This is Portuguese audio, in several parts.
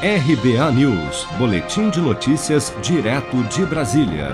RBA News, Boletim de Notícias, direto de Brasília.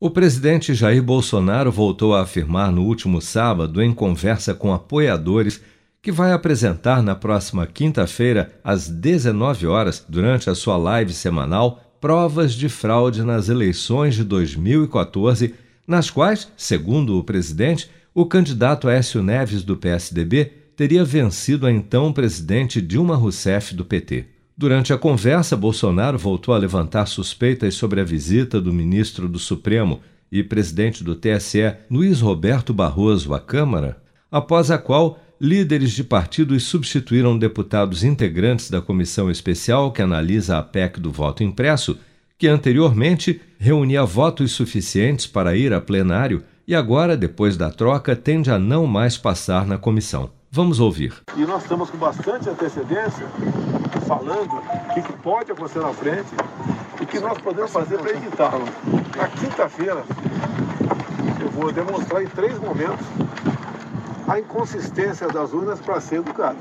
O presidente Jair Bolsonaro voltou a afirmar no último sábado, em conversa com apoiadores, que vai apresentar na próxima quinta-feira, às 19 horas, durante a sua live semanal, provas de fraude nas eleições de 2014, nas quais, segundo o presidente, o candidato Écio Neves do PSDB teria vencido a então presidente Dilma Rousseff do PT. Durante a conversa, Bolsonaro voltou a levantar suspeitas sobre a visita do ministro do Supremo e presidente do TSE, Luiz Roberto Barroso, à Câmara, após a qual líderes de partidos substituíram deputados integrantes da comissão especial que analisa a PEC do voto impresso, que anteriormente reunia votos suficientes para ir a plenário e agora, depois da troca, tende a não mais passar na comissão. Vamos ouvir. E nós estamos com bastante antecedência falando o que, que pode acontecer na frente e o que nós podemos fazer para evitá-lo. Na quinta-feira, eu vou demonstrar em três momentos a inconsistência das urnas para ser educado.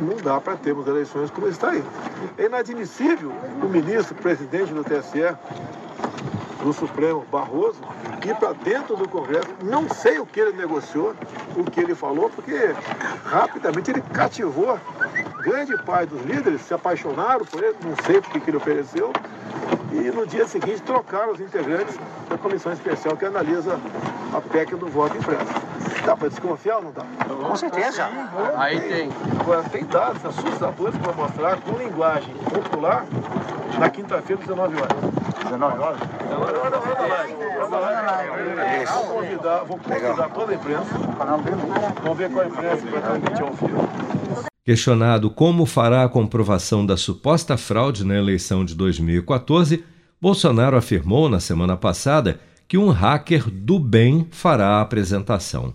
Não dá para termos eleições como está aí. É inadmissível o ministro, presidente do TSE, do Supremo, Barroso, ir para dentro do Congresso. Não sei o que ele negociou, o que ele falou, porque rapidamente ele cativou grande parte dos líderes, se apaixonaram por ele, não sei porque que ele ofereceu, e no dia seguinte trocaram os integrantes da comissão especial que analisa a PEC do voto impresso. Dá para desconfiar ou não dá? Com certeza. Aí tem. Agora, tem dados assustadores para mostrar com linguagem popular na quinta-feira, 19 horas. 19 horas? 19 horas, Vou convidar, vou convidar toda a imprensa. Vamos ver qual a imprensa vai transmitir ao vivo. Questionado como fará a comprovação da suposta fraude na eleição de 2014, Bolsonaro afirmou na semana passada que um hacker do bem fará a apresentação.